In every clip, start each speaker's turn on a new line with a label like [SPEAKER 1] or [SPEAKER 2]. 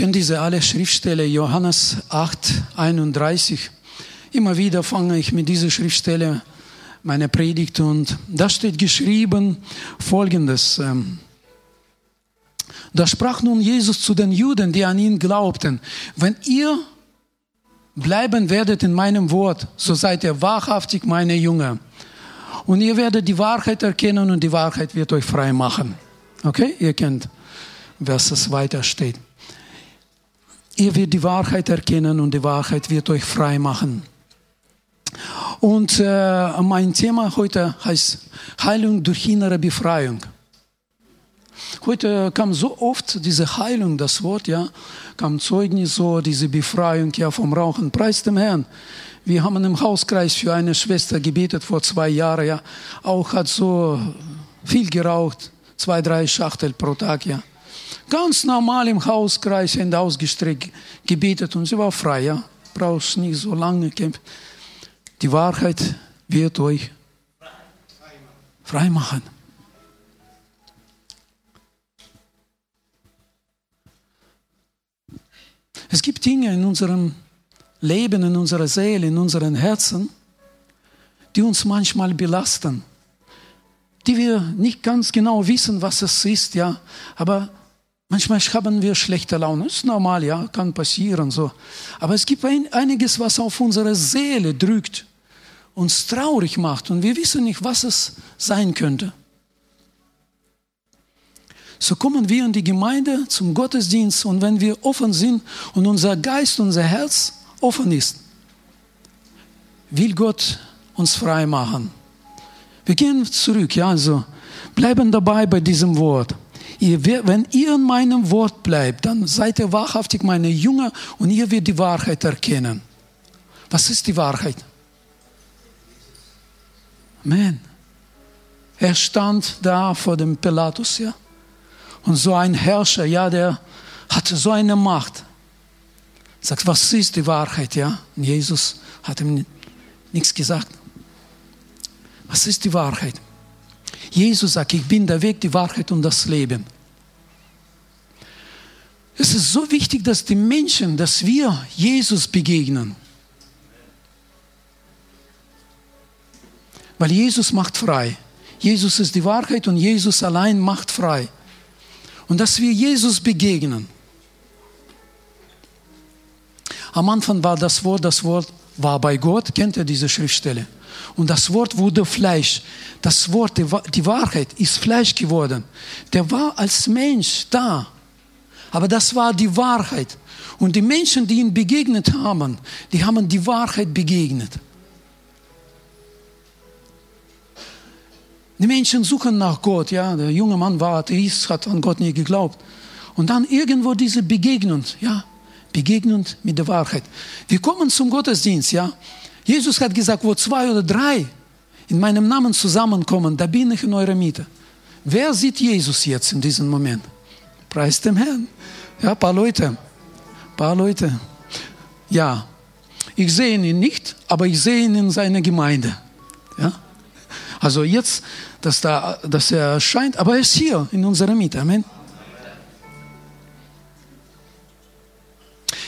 [SPEAKER 1] kenne diese alle Schriftstelle, Johannes 8, 31. Immer wieder fange ich mit dieser Schriftstelle meine Predigt und da steht geschrieben folgendes. ähm, Da sprach nun Jesus zu den Juden, die an ihn glaubten, wenn ihr bleiben werdet in meinem Wort, so seid ihr wahrhaftig meine Jünger. Und ihr werdet die Wahrheit erkennen und die Wahrheit wird euch frei machen. Okay, ihr kennt, was es weiter steht. Ihr werdet die Wahrheit erkennen und die Wahrheit wird euch frei machen. Und äh, mein Thema heute heißt Heilung durch innere Befreiung. Heute kam so oft diese Heilung, das Wort, ja, kam Zeugnis so, diese Befreiung ja vom Rauchen. Preis dem Herrn. Wir haben im Hauskreis für eine Schwester gebetet vor zwei Jahren, ja, auch hat so viel geraucht, zwei, drei Schachtel pro Tag, ja. Ganz normal im Hauskreis, Hände ausgestreckt, gebetet und sie war frei, ja. Brauchst nicht so lange kämpfen. Die Wahrheit wird euch frei machen. Es gibt Dinge in unserem Leben, in unserer Seele, in unseren Herzen, die uns manchmal belasten, die wir nicht ganz genau wissen, was es ist, ja, aber manchmal haben wir schlechte Laune, ist normal, ja, kann passieren so. Aber es gibt ein, einiges, was auf unsere Seele drückt, uns traurig macht und wir wissen nicht, was es sein könnte. So kommen wir in die Gemeinde zum Gottesdienst und wenn wir offen sind und unser Geist, unser Herz offen ist, will Gott uns frei machen. Wir gehen zurück, ja, also bleiben dabei bei diesem Wort. Ihr, wenn ihr in meinem Wort bleibt, dann seid ihr wahrhaftig meine Jünger und ihr werdet die Wahrheit erkennen. Was ist die Wahrheit? Amen. Er stand da vor dem Pilatus, ja. Und so ein Herrscher, ja, der hatte so eine Macht. Sagt, was ist die Wahrheit, ja? Und Jesus hat ihm nichts gesagt. Was ist die Wahrheit? Jesus sagt, ich bin der Weg, die Wahrheit und das Leben. Es ist so wichtig, dass die Menschen, dass wir Jesus begegnen. Weil Jesus macht frei. Jesus ist die Wahrheit und Jesus allein macht frei. Und dass wir Jesus begegnen. Am Anfang war das Wort, das Wort war bei Gott, kennt ihr diese Schriftstelle? Und das Wort wurde Fleisch. Das Wort, die Wahrheit ist Fleisch geworden. Der war als Mensch da. Aber das war die Wahrheit. Und die Menschen, die ihn begegnet haben, die haben die Wahrheit begegnet. Die Menschen suchen nach Gott. Ja, der junge Mann war Atheist, hat an Gott nie geglaubt. Und dann irgendwo diese Begegnung, ja, Begegnung mit der Wahrheit. Wir kommen zum Gottesdienst, ja. Jesus hat gesagt, wo zwei oder drei in meinem Namen zusammenkommen, da bin ich in eurer Mitte. Wer sieht Jesus jetzt in diesem Moment? Preis dem Herrn. Ja, ein paar Leute. Ein paar Leute. Ja, ich sehe ihn nicht, aber ich sehe ihn in seiner Gemeinde. Ja? Also jetzt, dass, da, dass er erscheint, aber er ist hier in unserer Mitte. Amen.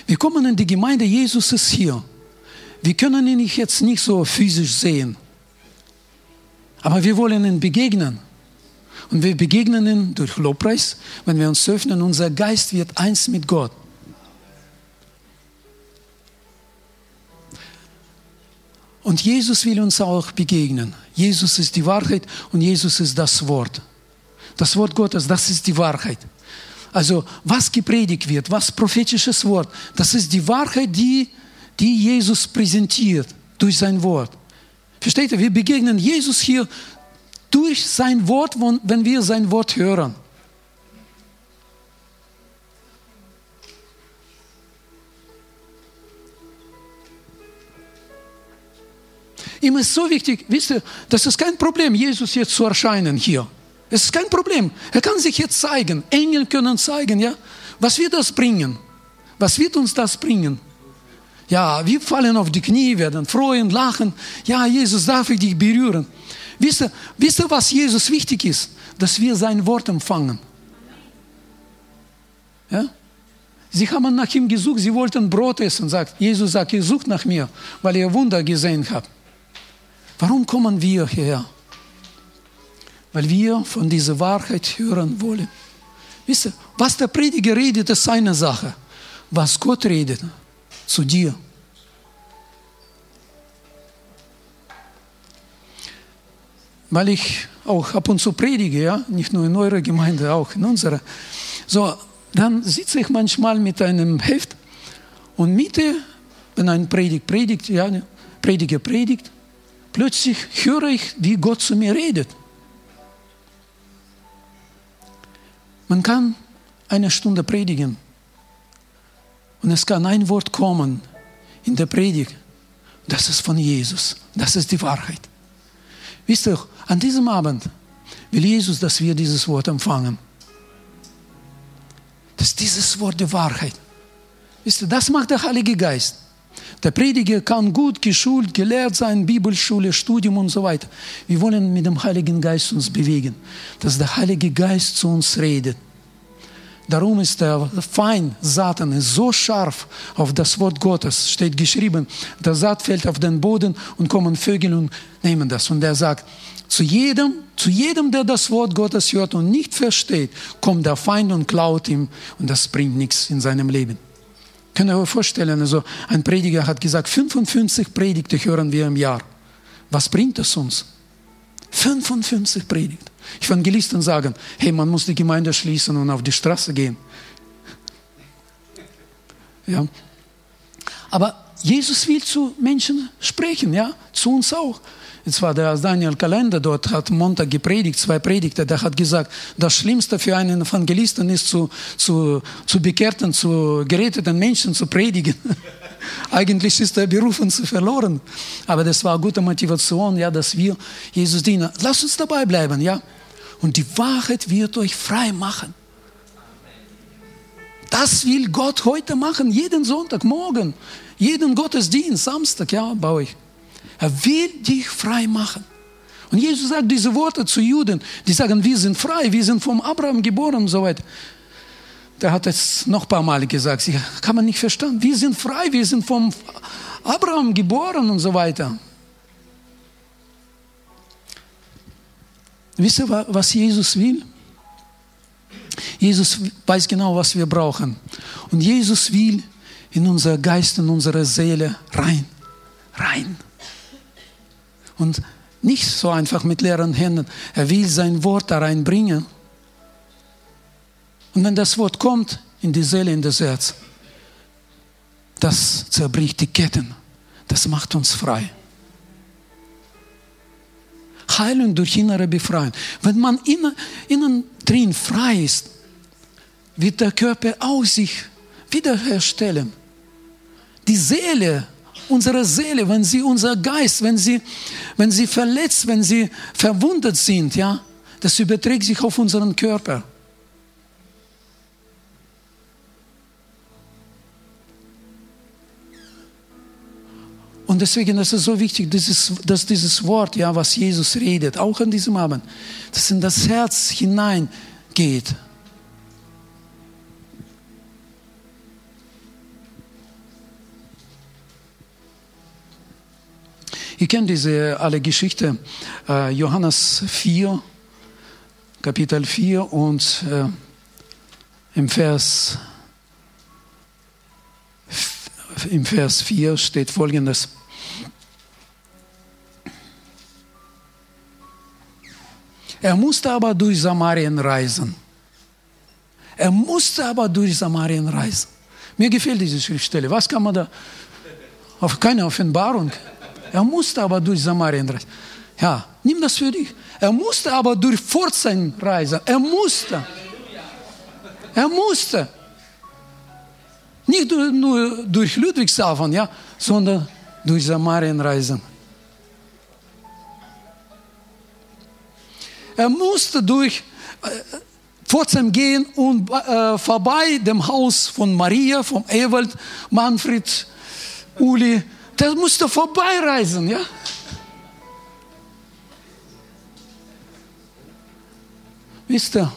[SPEAKER 1] Wir kommen in die Gemeinde, Jesus ist hier. Wir können ihn jetzt nicht so physisch sehen, aber wir wollen ihn begegnen. Und wir begegnen ihn durch Lobpreis, wenn wir uns öffnen, unser Geist wird eins mit Gott. Und Jesus will uns auch begegnen. Jesus ist die Wahrheit und Jesus ist das Wort. Das Wort Gottes, das ist die Wahrheit. Also was gepredigt wird, was prophetisches Wort, das ist die Wahrheit, die, die Jesus präsentiert durch sein Wort. Versteht ihr? Wir begegnen Jesus hier durch sein Wort, wenn wir sein Wort hören. Ihm ist so wichtig, wisst ihr, das ist kein Problem, Jesus jetzt zu erscheinen hier. Es ist kein Problem. Er kann sich jetzt zeigen. Engel können zeigen, ja. Was wird das bringen? Was wird uns das bringen? Ja, wir fallen auf die Knie, werden freuen, lachen. Ja, Jesus, darf ich dich berühren? Wisst ihr, wisst ihr, was Jesus wichtig ist? Dass wir sein Wort empfangen. Ja? Sie haben nach ihm gesucht, sie wollten Brot essen. Sagt, Jesus sagt, ihr sucht nach mir, weil ihr Wunder gesehen habt. Warum kommen wir hierher? Weil wir von dieser Wahrheit hören wollen. Wisst ihr, was der Prediger redet, ist seine Sache. Was Gott redet zu dir. Weil ich auch ab und zu predige, ja, nicht nur in eurer Gemeinde, auch in unserer. So, dann sitze ich manchmal mit einem Heft und Mitte, wenn ein Predigt predigt, ja, Prediger predigt, plötzlich höre ich, wie Gott zu mir redet. Man kann eine Stunde predigen und es kann ein Wort kommen in der Predigt. Das ist von Jesus. Das ist die Wahrheit. Wisst ihr, an diesem Abend will Jesus, dass wir dieses Wort empfangen. Das ist dieses Wort der Wahrheit. Wisst ihr, das macht der Heilige Geist. Der Prediger kann gut geschult, gelehrt sein, Bibelschule, Studium und so weiter. Wir wollen mit dem Heiligen Geist uns bewegen, dass der Heilige Geist zu uns redet. Darum ist der Feind, Satan, ist so scharf auf das Wort Gottes. Steht geschrieben, der Saat fällt auf den Boden und kommen Vögel und nehmen das. Und er sagt, zu jedem, zu jedem, der das Wort Gottes hört und nicht versteht, kommt der Feind und klaut ihm und das bringt nichts in seinem Leben. Könnt ihr euch vorstellen, also ein Prediger hat gesagt, 55 Predigte hören wir im Jahr. Was bringt es uns? 55 Predigte. Evangelisten sagen, hey, man muss die Gemeinde schließen und auf die Straße gehen. Ja. Aber Jesus will zu Menschen sprechen, ja, zu uns auch. Jetzt war der Daniel Kalender dort, hat Montag gepredigt, zwei Predigte, der hat gesagt, das Schlimmste für einen Evangelisten ist, zu, zu, zu bekehrten, zu geretteten Menschen zu predigen. Eigentlich ist er berufen zu verloren. Aber das war gute Motivation, ja, dass wir Jesus dienen. Lass uns dabei bleiben, ja. Und die Wahrheit wird euch frei machen. Das will Gott heute machen, jeden Sonntag, morgen, jeden Gottesdienst, Samstag, ja, bei euch. Er will dich frei machen. Und Jesus sagt diese Worte zu Juden, die sagen, wir sind frei, wir sind vom Abraham geboren und so weiter. Der hat es noch ein paar Mal gesagt, kann man nicht verstehen. Wir sind frei, wir sind vom Abraham geboren und so weiter. Wisst ihr, was Jesus will? Jesus weiß genau, was wir brauchen. Und Jesus will in unser Geist, in unsere Seele rein. Rein und nicht so einfach mit leeren Händen. Er will sein Wort da reinbringen. Und wenn das Wort kommt in die Seele, in das Herz, das zerbricht die Ketten. Das macht uns frei. Heilung durch innere Befreiung. Wenn man innen, innen drin frei ist, wird der Körper auch sich wiederherstellen. Die Seele unsere Seele, wenn sie unser Geist, wenn sie, wenn sie verletzt, wenn sie verwundet sind, ja, das überträgt sich auf unseren Körper. Und deswegen ist es so wichtig, dieses, dass dieses Wort, ja, was Jesus redet, auch an diesem Abend, dass in das Herz hineingeht. Ihr kennt diese alle Geschichte, äh, Johannes 4, Kapitel 4 und äh, im Vers, im Vers 4 steht folgendes. Er musste aber durch Samarien reisen. Er musste aber durch Samarien reisen. Mir gefällt diese Schriftstelle. Was kann man da? Auf keine Offenbarung. Er musste aber durch Samarien reisen. Ja, nimm das für dich. Er musste aber durch Pforzheim reisen. Er musste. Er musste. Nicht nur durch Ludwigshafen, ja, sondern durch Samarien reisen. Er musste durch äh, Pforzheim gehen und äh, vorbei dem Haus von Maria, vom Ewald, Manfred, Uli, der musste vorbeireisen, ja. Wisst ihr,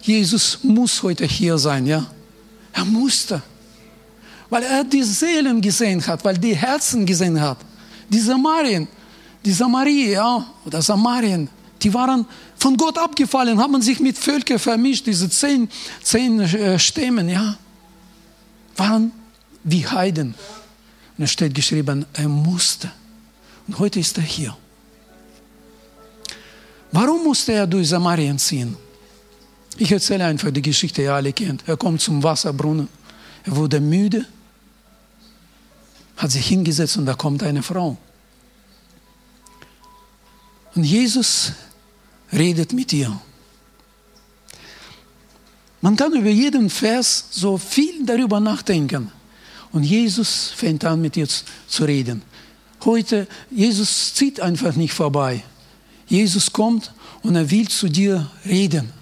[SPEAKER 1] Jesus muss heute hier sein, ja. Er musste. Weil er die Seelen gesehen hat, weil die Herzen gesehen hat. Die Samarien, die Samarie, ja, oder Samarien, die waren von Gott abgefallen, haben sich mit Völkern vermischt, diese zehn, zehn äh, Stämmen, ja, waren wie Heiden. Und es steht geschrieben, er musste. Und heute ist er hier. Warum musste er durch Samarien ziehen? Ich erzähle einfach die Geschichte, ihr alle kennt. Er kommt zum Wasserbrunnen. Er wurde müde, hat sich hingesetzt und da kommt eine Frau. Und Jesus redet mit ihr. Man kann über jeden Vers so viel darüber nachdenken. Und Jesus fängt an, mit ihr zu reden. Heute, Jesus zieht einfach nicht vorbei. Jesus kommt und er will zu dir reden.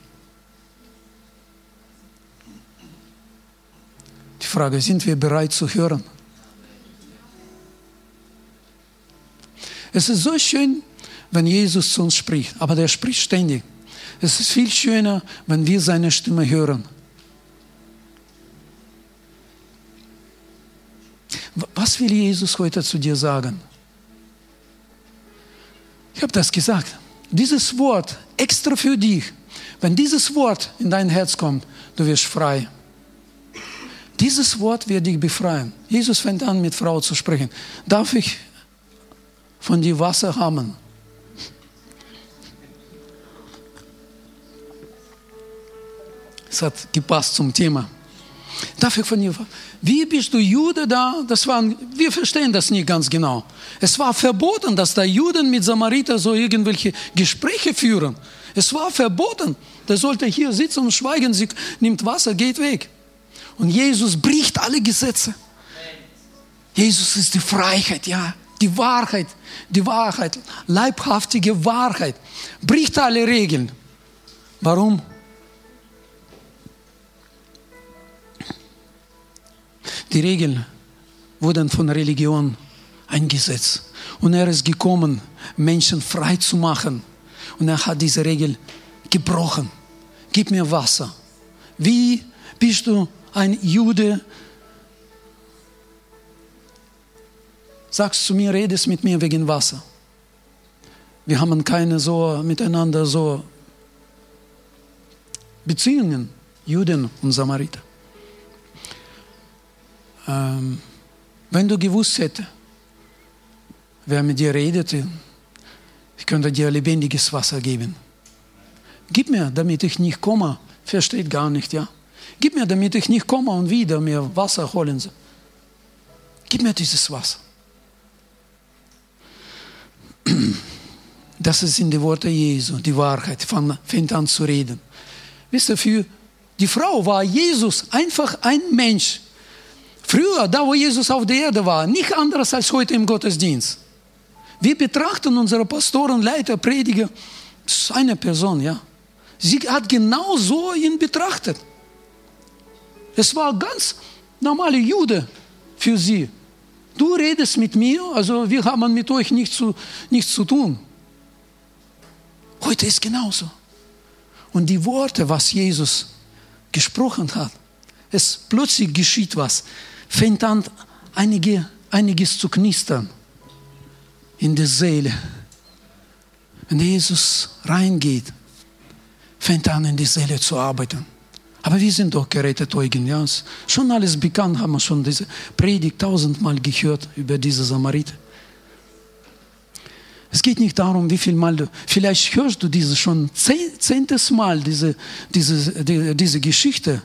[SPEAKER 1] Die Frage, sind wir bereit zu hören? Es ist so schön, wenn Jesus zu uns spricht, aber der spricht ständig. Es ist viel schöner, wenn wir seine Stimme hören. Was will Jesus heute zu dir sagen? Ich habe das gesagt. Dieses Wort extra für dich. Wenn dieses Wort in dein Herz kommt, du wirst frei. Dieses Wort wird dich befreien. Jesus fängt an, mit Frau zu sprechen. Darf ich von dir Wasser haben? Es hat gepasst zum Thema. Darf ich von dir, wie bist du Jude da? Das waren, wir verstehen das nicht ganz genau. Es war verboten, dass da Juden mit Samariter so irgendwelche Gespräche führen. Es war verboten. Der sollte hier sitzen und schweigen. Sie nimmt Wasser, geht weg. Und Jesus bricht alle Gesetze. Jesus ist die Freiheit, ja, die Wahrheit, die Wahrheit, leibhaftige Wahrheit. Bricht alle Regeln. Warum? Die Regeln wurden von Religion eingesetzt. Und er ist gekommen, Menschen frei zu machen. Und er hat diese Regel gebrochen. Gib mir Wasser. Wie bist du ein Jude? Sagst zu mir, redest mit mir wegen Wasser. Wir haben keine so miteinander so Beziehungen, Juden und Samariter. Ähm, wenn du gewusst hättest, wer mit dir redet, ich könnte dir lebendiges Wasser geben. Gib mir, damit ich nicht komme, versteht gar nicht, ja. Gib mir, damit ich nicht komme und wieder mir Wasser holen soll. Gib mir dieses Wasser. Das sind die Worte Jesu, die Wahrheit, fängt an zu reden. Wisst ihr, für die Frau war Jesus einfach ein Mensch, Früher, da wo Jesus auf der Erde war, nicht anderes als heute im Gottesdienst. Wir betrachten unsere Pastoren, Leiter, Prediger, das ist eine Person, ja. Sie hat genau so ihn betrachtet. Es war ganz normale Jude für sie. Du redest mit mir, also wir haben mit euch nichts zu, nichts zu tun. Heute ist genauso. Und die Worte, was Jesus gesprochen hat, es plötzlich geschieht was fängt an, einige, einiges zu knistern in der Seele. Wenn Jesus reingeht, fängt an, in die Seele zu arbeiten. Aber wir sind doch gerettet, Eugen. Ja. Schon alles bekannt, haben wir schon diese Predigt tausendmal gehört über diese Samariter. Es geht nicht darum, wie viel Mal du, vielleicht hörst du diese schon zehntes Mal, diese, diese, die, diese Geschichte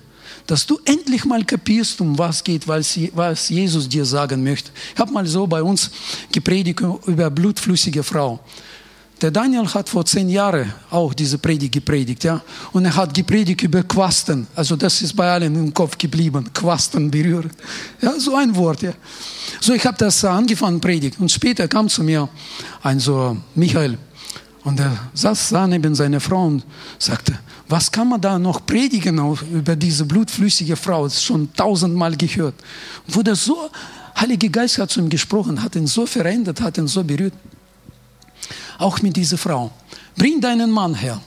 [SPEAKER 1] dass du endlich mal kapierst, um was geht, was Jesus dir sagen möchte. Ich habe mal so bei uns gepredigt über blutflüssige Frau. Der Daniel hat vor zehn Jahren auch diese Predigt gepredigt, ja. Und er hat gepredigt über Quasten. Also das ist bei allen im Kopf geblieben. Quasten berühren. Ja, so ein Wort, ja. So, ich habe das angefangen predigt. Und später kam zu mir ein so Michael. Und er saß da neben seiner Frau und sagte, was kann man da noch predigen über diese blutflüssige Frau? Das ist schon tausendmal gehört. Wo der so, Heilige Geist hat zu ihm gesprochen, hat ihn so verändert, hat ihn so berührt. Auch mit dieser Frau. Bring deinen Mann her.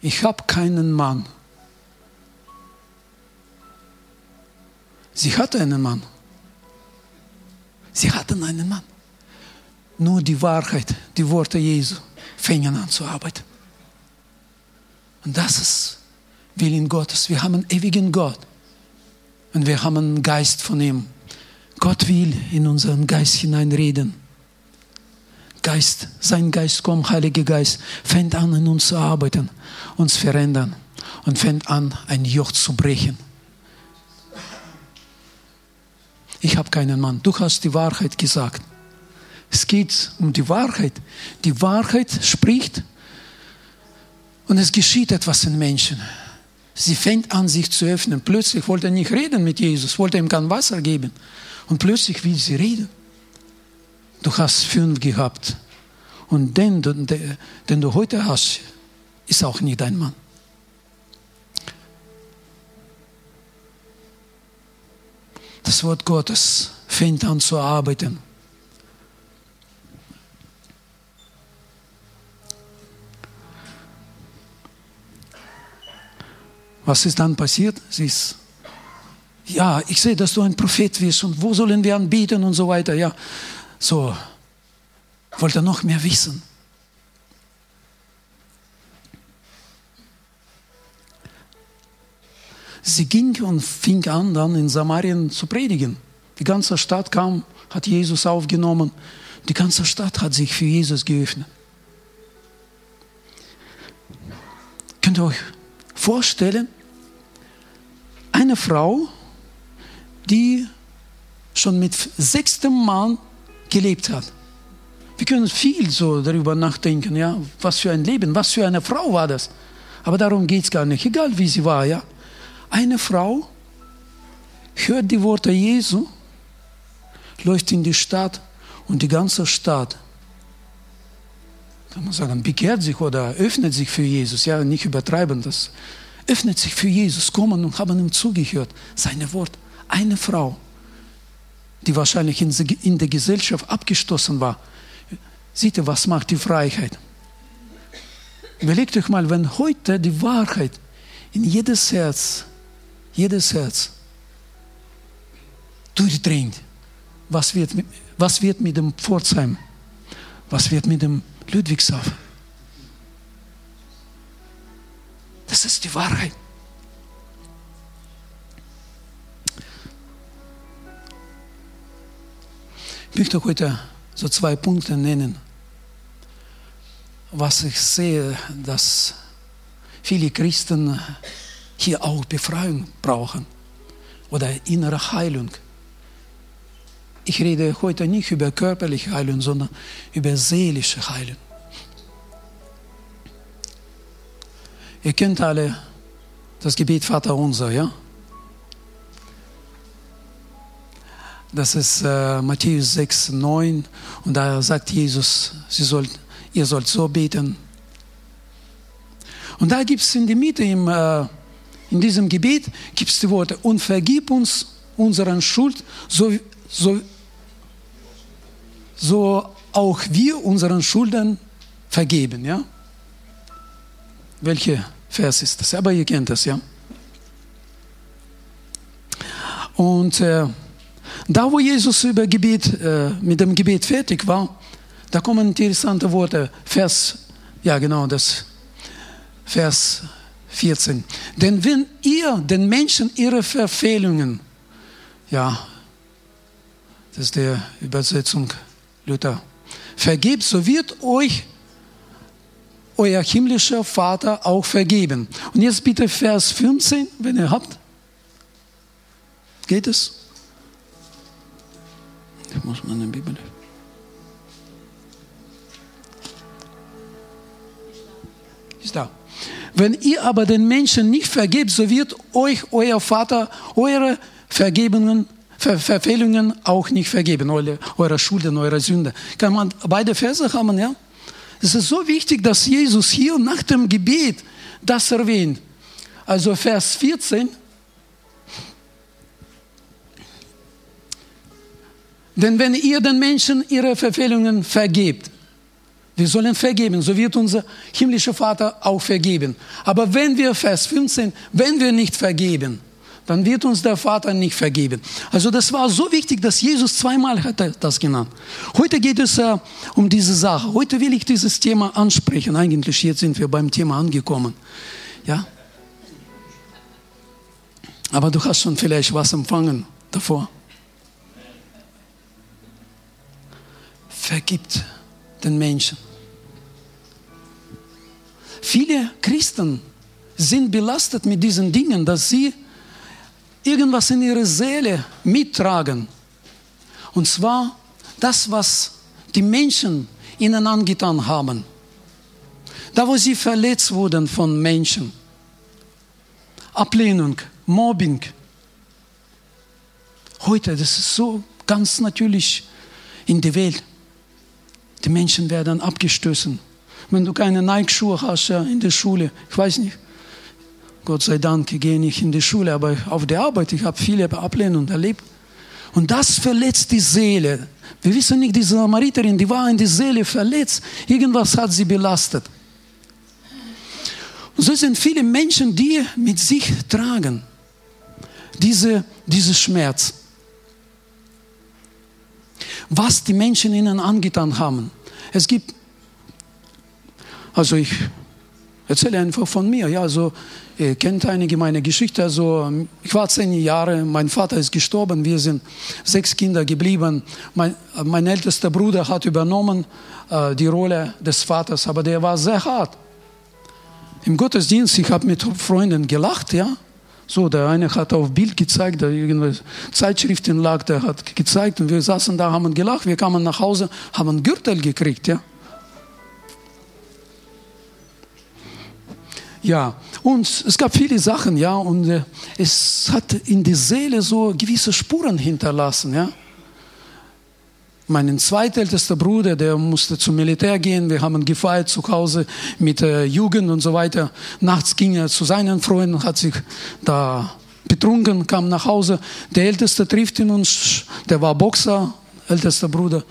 [SPEAKER 1] Ich habe keinen Mann. Sie hatte einen Mann. Sie hatten einen Mann. Nur die Wahrheit, die Worte Jesu fingen an zu arbeiten. Und das ist Willen Gottes. Wir haben einen ewigen Gott. Und wir haben einen Geist von ihm. Gott will in unseren Geist hineinreden. Geist, sein Geist kommt, Heiliger Geist, fängt an, in uns zu arbeiten, uns verändern und fängt an, ein Joch zu brechen. Ich habe keinen Mann. Du hast die Wahrheit gesagt. Es geht um die Wahrheit. Die Wahrheit spricht und es geschieht etwas in Menschen. Sie fängt an, sich zu öffnen. Plötzlich wollte er nicht reden mit Jesus, wollte ihm kein Wasser geben. Und plötzlich will sie reden. Du hast fünf gehabt. Und den, den du heute hast, ist auch nicht dein Mann. Das Wort Gottes fängt an zu arbeiten. Was ist dann passiert? Sie ist, ja, ich sehe, dass du ein Prophet wirst und wo sollen wir anbieten und so weiter. Ja, so, wollte noch mehr wissen. Sie ging und fing an, dann in Samarien zu predigen. Die ganze Stadt kam, hat Jesus aufgenommen. Die ganze Stadt hat sich für Jesus geöffnet. Könnt ihr euch vorstellen, eine Frau, die schon mit sechstem Mann gelebt hat. Wir können viel so darüber nachdenken, ja, was für ein Leben, was für eine Frau war das. Aber darum geht es gar nicht, egal wie sie war, ja. Eine Frau hört die Worte Jesu, läuft in die Stadt und die ganze Stadt, kann man sagen, bekehrt sich oder öffnet sich für Jesus, ja, nicht übertreiben das, öffnet sich für Jesus, kommen und haben ihm zugehört, seine Wort. Eine Frau, die wahrscheinlich in der Gesellschaft abgestoßen war, Seht ihr, was macht die Freiheit? Überlegt euch mal, wenn heute die Wahrheit in jedes Herz, jedes Herz durchdringt, was wird, was wird mit dem Pforzheim? Was wird mit dem Ludwigshafen? Das ist die Wahrheit. Ich möchte heute so zwei Punkte nennen, was ich sehe, dass viele Christen hier auch Befreiung brauchen oder innere Heilung. Ich rede heute nicht über körperliche Heilung, sondern über seelische Heilung. Ihr kennt alle das Gebet Vater unser, ja? Das ist äh, Matthäus 6, 9. Und da sagt Jesus, sie sollt, ihr sollt so beten. Und da gibt es in der Mitte, im, äh, in diesem Gebet, gibt es die Worte, und vergib uns unseren Schuld, so, so, so auch wir unseren Schulden vergeben. Ja? Welche Vers ist das? Aber ihr kennt das, ja. Und äh, da, wo Jesus über Gebet, äh, mit dem Gebet fertig war, da kommen interessante Worte. Vers, ja genau, das Vers 14. Denn wenn ihr den Menschen ihre Verfehlungen, ja, das ist die Übersetzung Luther, vergebt, so wird euch euer himmlischer Vater auch vergeben. Und jetzt bitte Vers 15, wenn ihr habt. Geht es? Ich muss meine Bibel. Ist da. Wenn ihr aber den Menschen nicht vergebt, so wird euch euer Vater eure Vergebungen, Ver Verfehlungen auch nicht vergeben, eure, eure Schulden, eure Sünde. Kann man beide Verse haben, ja? Es ist so wichtig, dass Jesus hier nach dem Gebet das erwähnt. Also Vers 14, Denn wenn ihr den Menschen ihre Verfehlungen vergebt, wir sollen vergeben, so wird unser himmlischer Vater auch vergeben. Aber wenn wir, Vers 15, wenn wir nicht vergeben, dann wird uns der Vater nicht vergeben. Also das war so wichtig, dass Jesus zweimal hat das genannt. Heute geht es äh, um diese Sache. Heute will ich dieses Thema ansprechen. Eigentlich jetzt sind wir beim Thema angekommen. Ja? Aber du hast schon vielleicht was empfangen davor. Vergibt den Menschen. Viele Christen sind belastet mit diesen Dingen, dass sie irgendwas in ihre Seele mittragen. Und zwar das, was die Menschen ihnen angetan haben. Da, wo sie verletzt wurden von Menschen. Ablehnung, Mobbing. Heute, das ist so ganz natürlich in der Welt. Die Menschen werden abgestoßen. Wenn du keine Nike-Schuhe hast ja, in der Schule, ich weiß nicht, Gott sei Dank, ich gehe nicht in die Schule, aber auf der Arbeit, ich habe viele Ablehnungen erlebt. Und das verletzt die Seele. Wir wissen nicht, diese Samariterin, die war in die Seele verletzt. Irgendwas hat sie belastet. Und so sind viele Menschen, die mit sich tragen diese, diese Schmerz. Was die Menschen ihnen angetan haben. Es gibt, also ich erzähle einfach von mir, ja, also Ihr kennt einige meine Geschichte. Also, ich war zehn Jahre, mein Vater ist gestorben, wir sind sechs Kinder geblieben. Mein, mein ältester Bruder hat übernommen äh, die Rolle des Vaters, aber der war sehr hart. Im Gottesdienst, ich habe mit Freunden gelacht, ja. So, der eine hat auf Bild gezeigt, da irgendwelche Zeitschriften lag, der hat gezeigt und wir saßen da, haben gelacht, wir kamen nach Hause, haben einen Gürtel gekriegt, ja. Ja, und es gab viele Sachen, ja, und äh, es hat in die Seele so gewisse Spuren hinterlassen, ja. Mein zweitältester Bruder, der musste zum Militär gehen. Wir haben gefeiert zu Hause mit der Jugend und so weiter. Nachts ging er zu seinen Freunden, hat sich da betrunken, kam nach Hause. Der Älteste trifft ihn und der war Boxer, ältester Bruder,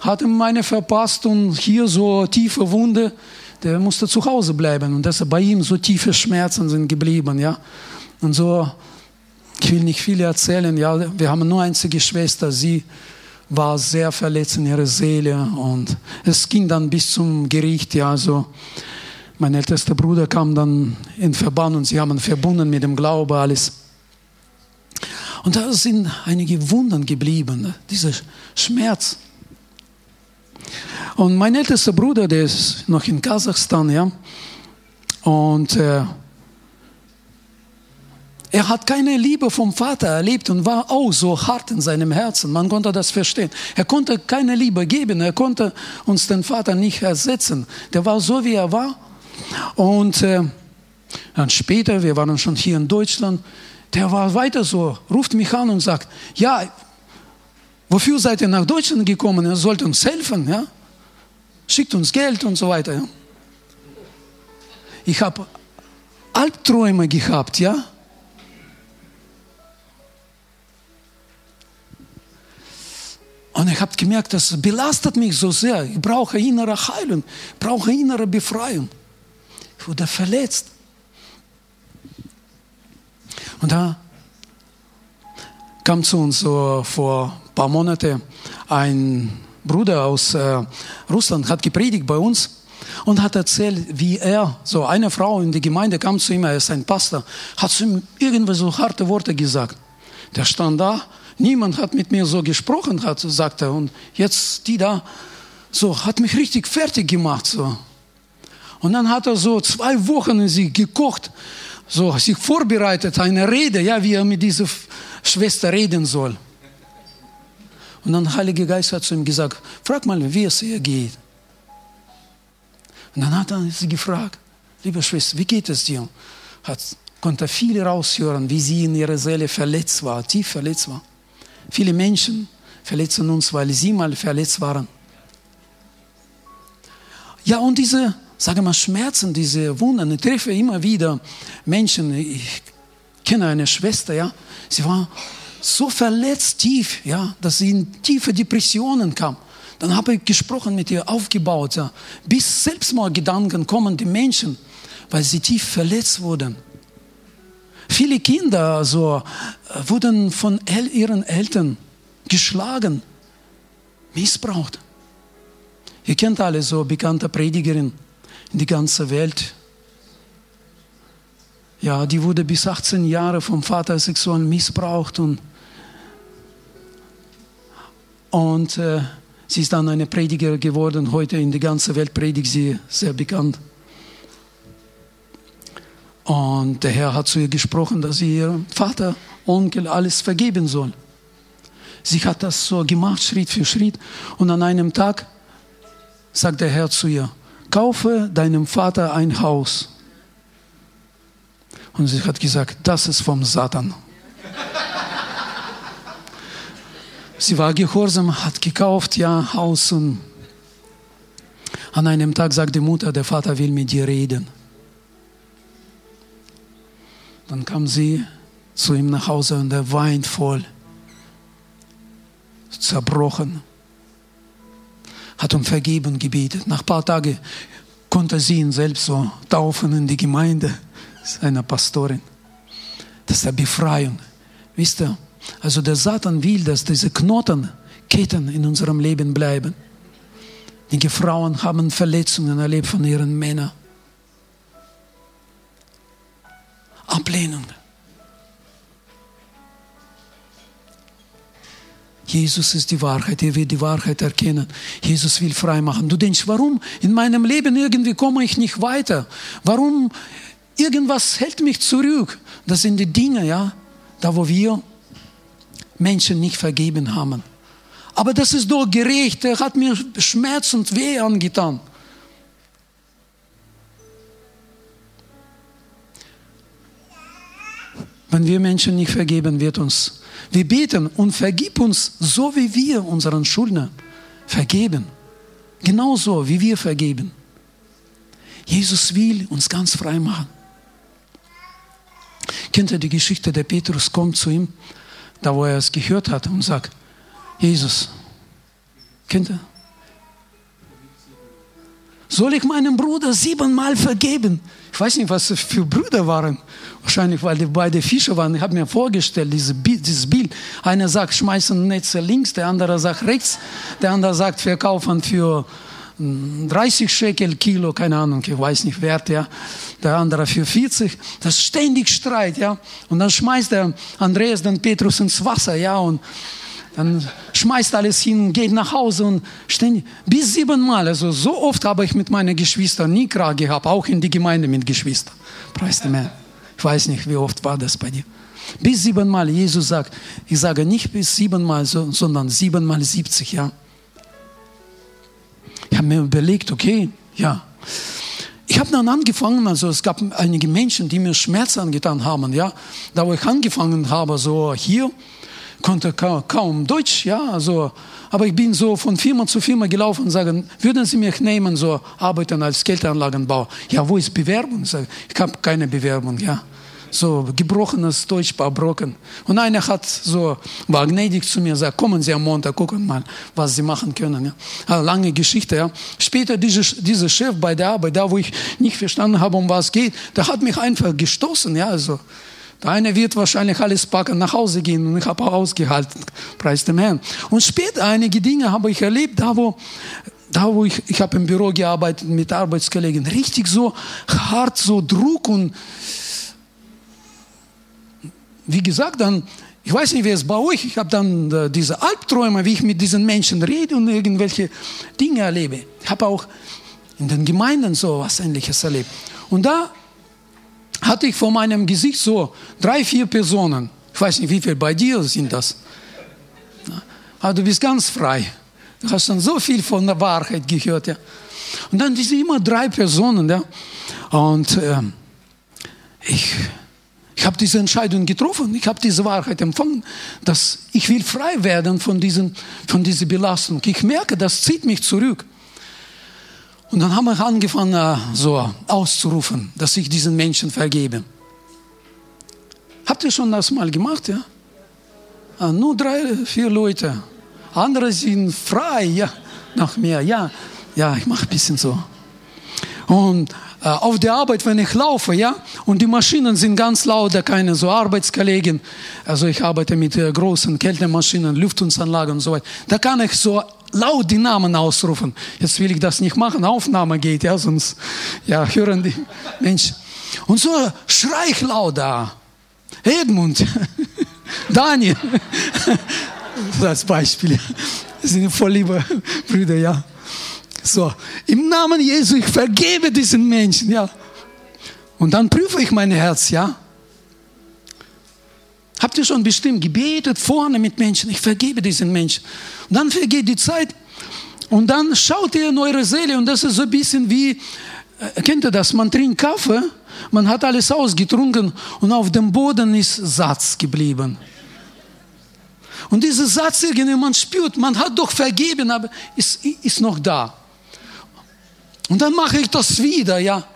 [SPEAKER 1] hat ihm meine verpasst und hier so tiefe Wunde der musste zu Hause bleiben und deshalb bei ihm so tiefe Schmerzen sind geblieben, ja. Und so, ich will nicht viel erzählen, ja, wir haben nur einzige Schwester, sie war sehr verletzt in ihrer Seele und es ging dann bis zum Gericht, ja, so. Mein ältester Bruder kam dann in Verband und sie haben verbunden mit dem Glaube alles. Und da sind einige Wunden geblieben, dieser Schmerz. Und mein ältester Bruder, der ist noch in Kasachstan, ja. Und äh, er hat keine Liebe vom Vater erlebt und war auch so hart in seinem Herzen. Man konnte das verstehen. Er konnte keine Liebe geben. Er konnte uns den Vater nicht ersetzen. Der war so, wie er war. Und äh, dann später, wir waren schon hier in Deutschland, der war weiter so, ruft mich an und sagt, ja, wofür seid ihr nach Deutschland gekommen? Ihr sollt uns helfen, ja schickt uns Geld und so weiter. Ich habe Albträume gehabt, ja. Und ich habe gemerkt, das belastet mich so sehr. Ich brauche innere Heilung, ich brauche innere Befreiung. Ich wurde verletzt. Und da kam zu uns so vor paar Monaten ein Bruder aus äh, Russland hat gepredigt bei uns und hat erzählt, wie er, so eine Frau in die Gemeinde kam zu ihm, er ist ein Pastor, hat zu ihm irgendwie so harte Worte gesagt. Der stand da, niemand hat mit mir so gesprochen, hat, sagt er, und jetzt die da, so, hat mich richtig fertig gemacht, so. Und dann hat er so zwei Wochen in sie gekocht, so, sich vorbereitet, eine Rede, ja, wie er mit dieser Schwester reden soll. Und dann Heilige Geist hat zu ihm gesagt, frag mal, wie es ihr geht. Und dann hat er sie gefragt, liebe Schwester, wie geht es dir? Hat, konnte viel raushören, wie sie in ihrer Seele verletzt war, tief verletzt war. Viele Menschen verletzen uns, weil sie mal verletzt waren. Ja, und diese, sage mal, Schmerzen, diese Wunden, ich treffe immer wieder Menschen, ich kenne eine Schwester, ja, sie war so verletzt tief, ja, dass sie in tiefe Depressionen kam. Dann habe ich gesprochen mit ihr, aufgebaut, ja. Bis Selbstmordgedanken kommen die Menschen, weil sie tief verletzt wurden. viele Kinder so, äh, wurden von El ihren Eltern geschlagen, missbraucht. Ihr kennt alle so bekannte Predigerin in die ganze Welt. Ja, die wurde bis 18 Jahre vom Vater sexuell missbraucht und, und äh, sie ist dann eine Prediger geworden. Heute in der ganzen Welt predigt sie sehr bekannt. Und der Herr hat zu ihr gesprochen, dass sie ihrem Vater, Onkel alles vergeben soll. Sie hat das so gemacht, Schritt für Schritt. Und an einem Tag sagt der Herr zu ihr, kaufe deinem Vater ein Haus. Und sie hat gesagt, das ist vom Satan. Sie war gehorsam, hat gekauft, ja, Haus. Und an einem Tag sagt die Mutter, der Vater will mit dir reden. Dann kam sie zu ihm nach Hause und er weint voll, zerbrochen, hat um Vergebung gebetet. Nach ein paar Tagen konnte sie ihn selbst so taufen in die Gemeinde seiner Pastorin. Das ist eine Befreiung. Wisst ihr, also der Satan will, dass diese Knoten, Ketten in unserem Leben bleiben. Die Frauen haben Verletzungen erlebt von ihren Männern. Ablehnung. Jesus ist die Wahrheit, er wird die Wahrheit erkennen. Jesus will frei machen. Du denkst, warum in meinem Leben irgendwie komme ich nicht weiter? Warum irgendwas hält mich zurück? Das sind die Dinge, ja, da wo wir Menschen nicht vergeben haben. Aber das ist doch gerecht, er hat mir Schmerz und Weh angetan. Wenn wir Menschen nicht vergeben, wird uns, wir beten und vergib uns, so wie wir unseren Schuldner vergeben. Genauso wie wir vergeben. Jesus will uns ganz frei machen. Kennt ihr die Geschichte, der Petrus kommt zu ihm, da wo er es gehört hat und sagt, Jesus, ihr? Soll ich meinem Bruder siebenmal vergeben? Ich weiß nicht, was für Brüder waren. Wahrscheinlich, weil die beide Fischer waren. Ich habe mir vorgestellt, diese, dieses Bild. Einer sagt, schmeißen Netze links, der andere sagt rechts, der andere sagt, verkaufen für 30 hm, Shekel Kilo, keine Ahnung, ich weiß nicht, Wert, ja. Der andere für 40. Das ist ständig Streit, ja. Und dann schmeißt der Andreas den Petrus ins Wasser, ja. Und dann schmeißt alles hin, geht nach Hause und ständig, bis siebenmal. Also so oft habe ich mit meinen Geschwistern nie Krag gehabt, auch in die Gemeinde mit Geschwistern. Preis dem Herrn. Ich weiß nicht, wie oft war das bei dir. Bis siebenmal. Jesus sagt, ich sage nicht bis siebenmal, sondern siebenmal siebzig, ja. Ich habe mir überlegt, okay, ja. Ich habe dann angefangen, also es gab einige Menschen, die mir Schmerz angetan haben, ja. Da wo ich angefangen habe, so hier, konnte kaum Deutsch, ja, also, aber ich bin so von Firma zu Firma gelaufen und sagen, würden Sie mich nehmen, so arbeiten als Geldanlagenbau? Ja, wo ist Bewerbung? Ich, habe keine Bewerbung, ja. So gebrochenes Deutsch, paar Brocken. Und einer hat so, war gnädig zu mir, sagt, kommen Sie am Montag, gucken mal, was Sie machen können. Ja. Also lange Geschichte, ja. Später dieser, dieser Chef bei der Arbeit, da wo ich nicht verstanden habe, um was es geht, der hat mich einfach gestoßen, ja, also. Der eine wird wahrscheinlich alles packen, nach Hause gehen und ich habe auch ausgehalten, preis dem Herrn. Und später einige Dinge habe ich erlebt, da wo, da wo ich, ich habe im Büro gearbeitet mit Arbeitskollegen, richtig so hart, so Druck und wie gesagt, dann, ich weiß nicht, wie es bei euch, ich habe dann äh, diese Albträume, wie ich mit diesen Menschen rede und irgendwelche Dinge erlebe. Ich habe auch in den Gemeinden so was Ähnliches erlebt. Und da hatte ich vor meinem Gesicht so drei, vier Personen. Ich weiß nicht, wie viele bei dir sind das. Aber du bist ganz frei. Du hast schon so viel von der Wahrheit gehört. Ja. Und dann diese immer drei Personen. Ja. Und äh, ich, ich habe diese Entscheidung getroffen. Ich habe diese Wahrheit empfangen, dass ich will frei werden von, diesen, von dieser Belastung. Ich merke, das zieht mich zurück. Und dann haben wir angefangen, äh, so auszurufen, dass ich diesen Menschen vergebe. Habt ihr schon das mal gemacht, ja? Ah, nur drei, vier Leute. Andere sind frei, ja, nach mir, ja. Ja, ich mache ein bisschen so. Und äh, auf der Arbeit, wenn ich laufe, ja, und die Maschinen sind ganz laut, da keine so Arbeitskollegen, also ich arbeite mit äh, großen Kältemaschinen, Lüftungsanlagen und so weiter, da kann ich so laut die Namen ausrufen. Jetzt will ich das nicht machen, Aufnahme geht, ja, sonst, ja, hören die Menschen. Und so schrei ich laut da. Edmund, Daniel, das Beispiel. Das sind voll liebe Brüder, ja. So, im Namen Jesu, ich vergebe diesen Menschen, ja. Und dann prüfe ich mein Herz, ja. Habt ihr schon bestimmt gebetet vorne mit Menschen? Ich vergebe diesen Menschen. Und dann vergeht die Zeit und dann schaut ihr in eure Seele und das ist so ein bisschen wie, äh, kennt ihr das? Man trinkt Kaffee, man hat alles ausgetrunken und auf dem Boden ist Satz geblieben. Und dieser Satz man spürt, man hat doch vergeben, aber ist, ist noch da. Und dann mache ich das wieder, ja.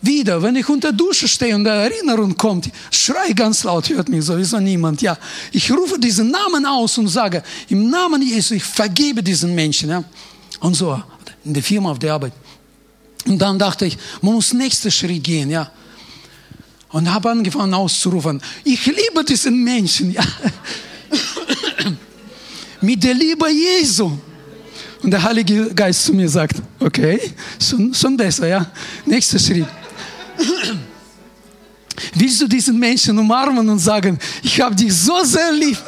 [SPEAKER 1] Wieder, wenn ich unter Dusche stehe und eine Erinnerung kommt, schrei ganz laut, hört mich sowieso niemand, ja. Ich rufe diesen Namen aus und sage, im Namen Jesu, ich vergebe diesen Menschen, ja. Und so, in der Firma, auf der Arbeit. Und dann dachte ich, man muss nächsten Schritt gehen, ja. Und habe angefangen auszurufen, ich liebe diesen Menschen, ja. Mit der Liebe Jesu. Und der Heilige Geist zu mir sagt, okay, schon, schon besser, ja. Nächster Schritt. Willst du diesen Menschen umarmen und sagen, ich habe dich so sehr lieb?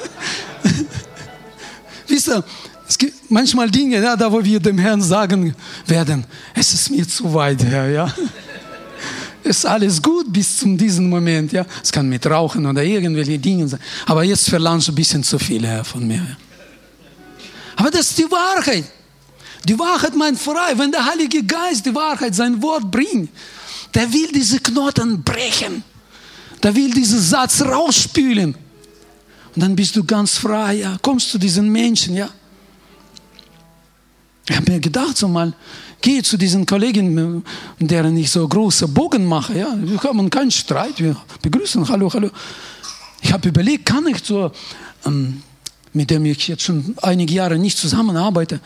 [SPEAKER 1] Wisst ihr, es gibt manchmal Dinge, ja, da wo wir dem Herrn sagen werden, es ist mir zu weit, Herr, ja. Es ist alles gut bis zu diesem Moment, ja. Es kann mit Rauchen oder irgendwelche Dinge sein. Aber jetzt verlangst du ein bisschen zu viel, Herr, von mir. Aber das ist die Wahrheit. Die Wahrheit meint frei. Wenn der Heilige Geist die Wahrheit, sein Wort bringt, der will diese Knoten brechen. Der will diesen Satz rausspülen. Und dann bist du ganz frei, ja. Kommst zu diesen Menschen, ja. Ich habe mir gedacht, so mal, gehe zu diesen Kollegen, deren ich so große Bogen mache, ja. Wir haben keinen Streit, wir begrüßen, hallo, hallo. Ich habe überlegt, kann ich so, ähm, mit dem ich jetzt schon einige Jahre nicht zusammenarbeite,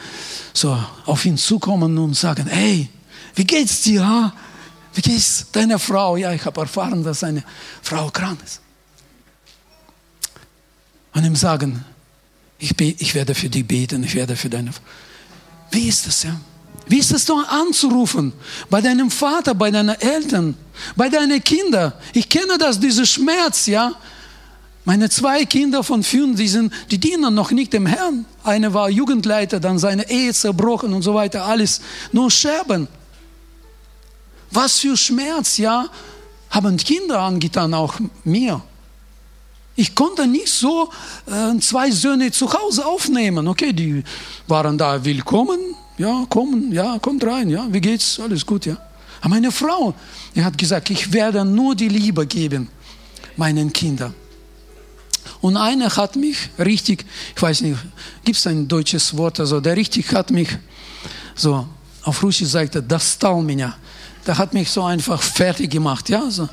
[SPEAKER 1] so auf ihn zukommen und sagen, hey, wie geht's dir? Ha? Wie geht's deiner Frau? Ja, ich habe erfahren, dass seine Frau krank ist. Und ihm sagen, ich, ich werde für dich beten, ich werde für deine Frau. Wie ist das, ja? Wie ist es doch anzurufen? Bei deinem Vater, bei deinen Eltern, bei deinen Kindern. Ich kenne das, dieser Schmerz, ja. Meine zwei Kinder von fünf, die, sind, die dienen noch nicht dem Herrn. Eine war Jugendleiter, dann seine Ehe zerbrochen und so weiter, alles nur Scherben. Was für Schmerz, ja, haben Kinder angetan, auch mir. Ich konnte nicht so äh, zwei Söhne zu Hause aufnehmen. Okay, die waren da willkommen. Ja, kommen, ja, kommt rein, ja, wie geht's? Alles gut, ja. Aber meine Frau, die hat gesagt, ich werde nur die Liebe geben meinen Kindern. Und einer hat mich richtig, ich weiß nicht, gibt es ein deutsches Wort, also der richtig hat mich so, auf Russisch sagte, das stал меня. Der hat mich so einfach fertig gemacht, ja, so,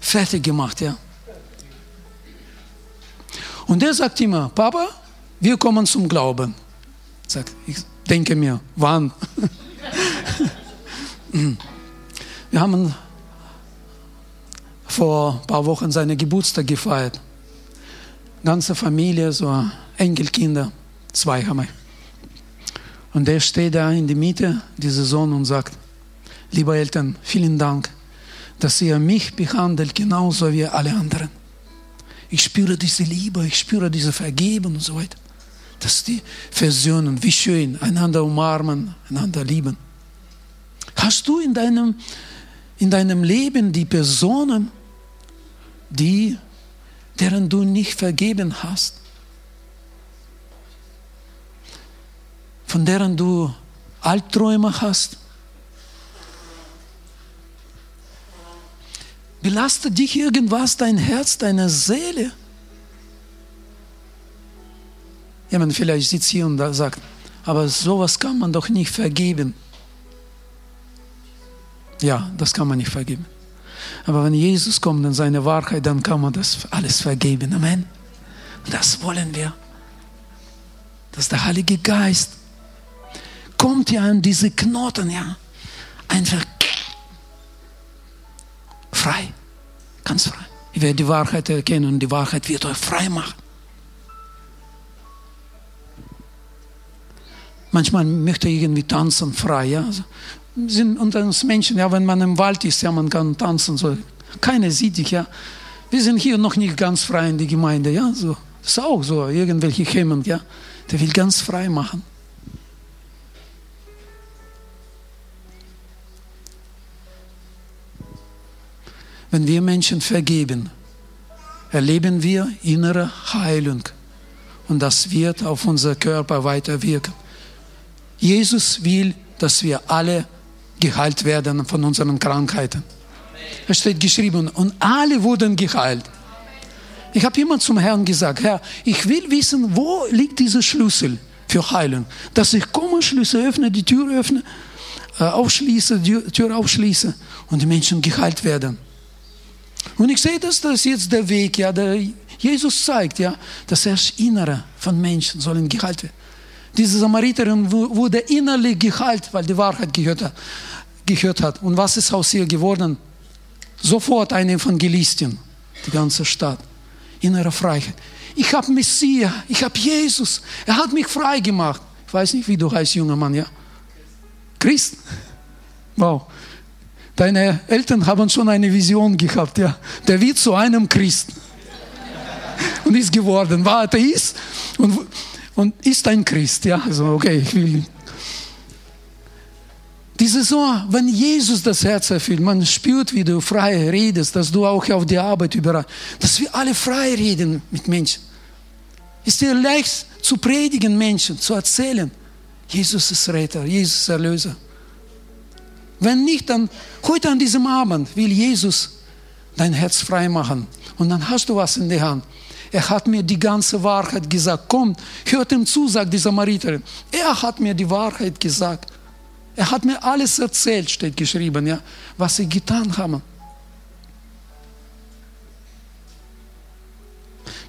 [SPEAKER 1] fertig gemacht, ja. Und der sagt immer, Papa, wir kommen zum Glauben. Sagt, ich denke mir, wann? wir haben vor ein paar Wochen seine Geburtstag gefeiert ganze Familie, so Enkelkinder, zwei haben wir. Und der steht da in der Mitte, dieser Sohn, und sagt, liebe Eltern, vielen Dank, dass ihr mich behandelt, genauso wie alle anderen. Ich spüre diese Liebe, ich spüre diese Vergebung und so weiter. Das ist die Versöhnung, wie schön, einander umarmen, einander lieben. Hast du in deinem, in deinem Leben die Personen, die deren du nicht vergeben hast, von deren du Albträume hast. Belastet dich irgendwas, dein Herz, deine Seele? Jemand vielleicht sitzt hier und sagt, aber sowas kann man doch nicht vergeben. Ja, das kann man nicht vergeben. Aber wenn Jesus kommt in seine Wahrheit, dann kann man das alles vergeben. Amen. Das wollen wir. Dass der Heilige Geist kommt ja an diese Knoten, ja, einfach frei, ganz frei. Ihr werdet die Wahrheit erkennen und die Wahrheit wird euch frei machen. Manchmal möchte ich irgendwie tanzen frei. Ja? Also, sind unter uns Menschen, ja, wenn man im Wald ist, ja, man kann tanzen. So. Keiner sieht dich, ja. Wir sind hier noch nicht ganz frei in der Gemeinde, ja. So. Das ist auch so, irgendwelche Hemmen, ja. Der will ganz frei machen. Wenn wir Menschen vergeben, erleben wir innere Heilung und das wird auf unser Körper weiter wirken. Jesus will, dass wir alle geheilt werden von unseren Krankheiten. Es steht geschrieben, und alle wurden geheilt. Ich habe immer zum Herrn gesagt, Herr, ich will wissen, wo liegt dieser Schlüssel für Heilung. Dass ich komme, Schlüssel öffne, die Tür öffne, äh, aufschließe, die Tür aufschließe und die Menschen geheilt werden. Und ich sehe, dass das jetzt der Weg, ja, der Jesus zeigt, ja, dass das Innere von Menschen sollen geheilt werden. Diese Samariterin wurde innerlich geheilt, weil die Wahrheit gehört hat, gehört hat. Und was ist aus ihr geworden? Sofort eine Evangelistin, die ganze Stadt. Innere Freiheit. Ich habe Messias, ich habe Jesus. Er hat mich frei gemacht. Ich weiß nicht, wie du heißt, junger Mann, ja? Christ? Wow. Deine Eltern haben schon eine Vision gehabt, ja. Der wird zu einem Christ. Und ist geworden, war Atheist und, und ist ein Christ, ja. Also, okay, ich will. Diese so, wenn Jesus das Herz erfüllt, man spürt, wie du frei redest, dass du auch auf die Arbeit überall, dass wir alle frei reden mit Menschen. Ist dir leicht zu predigen, Menschen, zu erzählen. Jesus ist Retter, Jesus ist Erlöser. Wenn nicht, dann heute an diesem Abend will Jesus dein Herz frei machen. Und dann hast du was in der Hand. Er hat mir die ganze Wahrheit gesagt. Komm, hört ihm zu, sagt die Samariterin. Er hat mir die Wahrheit gesagt. Er hat mir alles erzählt, steht geschrieben, ja, was sie getan haben.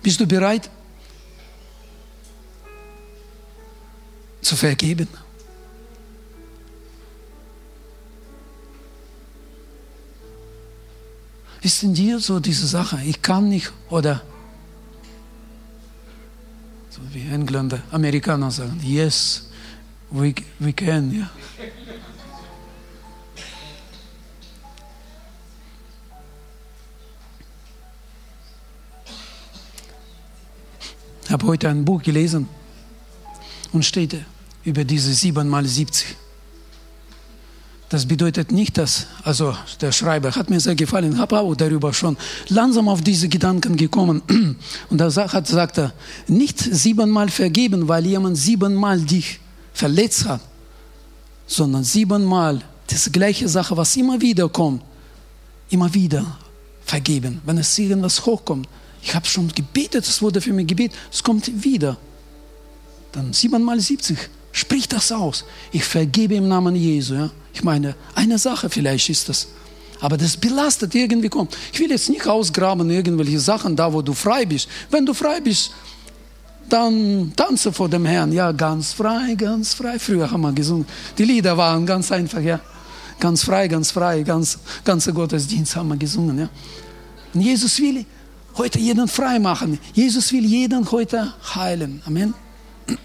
[SPEAKER 1] Bist du bereit zu vergeben? Ist in dir so diese Sache, ich kann nicht oder wie Engländer, Amerikaner sagen, yes, we, we can, ja. Ich habe heute ein Buch gelesen und steht über diese 7 mal 70. Das bedeutet nicht, dass, also der Schreiber hat mir sehr gefallen, habe auch darüber schon langsam auf diese Gedanken gekommen. Und da hat, sagt er, nicht siebenmal vergeben, weil jemand siebenmal dich verletzt hat, sondern siebenmal diese gleiche Sache, was immer wieder kommt, immer wieder vergeben. Wenn es irgendwas hochkommt, ich habe schon gebetet, es wurde für mich gebetet, es kommt wieder. Dann siebenmal siebzig, sprich das aus. Ich vergebe im Namen Jesu. Ja? Ich meine, eine Sache vielleicht ist das. Aber das belastet irgendwie kommt. Ich will jetzt nicht ausgraben irgendwelche Sachen da, wo du frei bist. Wenn du frei bist, dann tanze vor dem Herrn. Ja, ganz frei, ganz frei. Früher haben wir gesungen. Die Lieder waren ganz einfach, ja. Ganz frei, ganz frei, ganz, ganze Gottesdienst haben wir gesungen, ja. Und Jesus will heute jeden frei machen. Jesus will jeden heute heilen. Amen.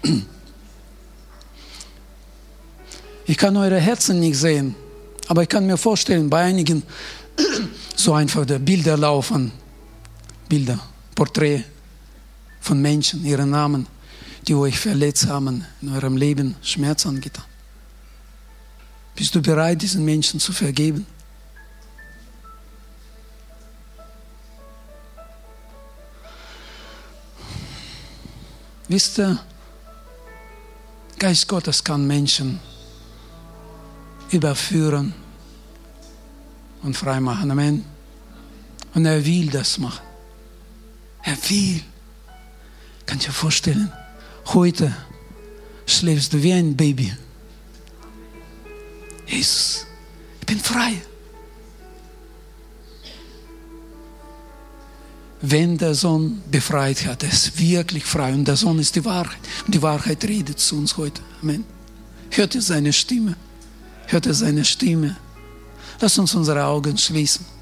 [SPEAKER 1] Ich kann eure Herzen nicht sehen, aber ich kann mir vorstellen, bei einigen so einfach der Bilder laufen, Bilder, Porträt von Menschen, ihre Namen, die euch verletzt haben, in eurem Leben Schmerz angetan. Bist du bereit, diesen Menschen zu vergeben? Wisst ihr, Geist Gottes kann Menschen überführen und frei machen. Amen. Und er will das machen. Er will. Kann dir vorstellen, heute schläfst du wie ein Baby. Jesus, ich bin frei. Wenn der Sohn befreit hat, er ist wirklich frei und der Sohn ist die Wahrheit. Und die Wahrheit redet zu uns heute. Amen. Hört ihr seine Stimme? Hört er seine Stimme. Lass uns unsere Augen schließen.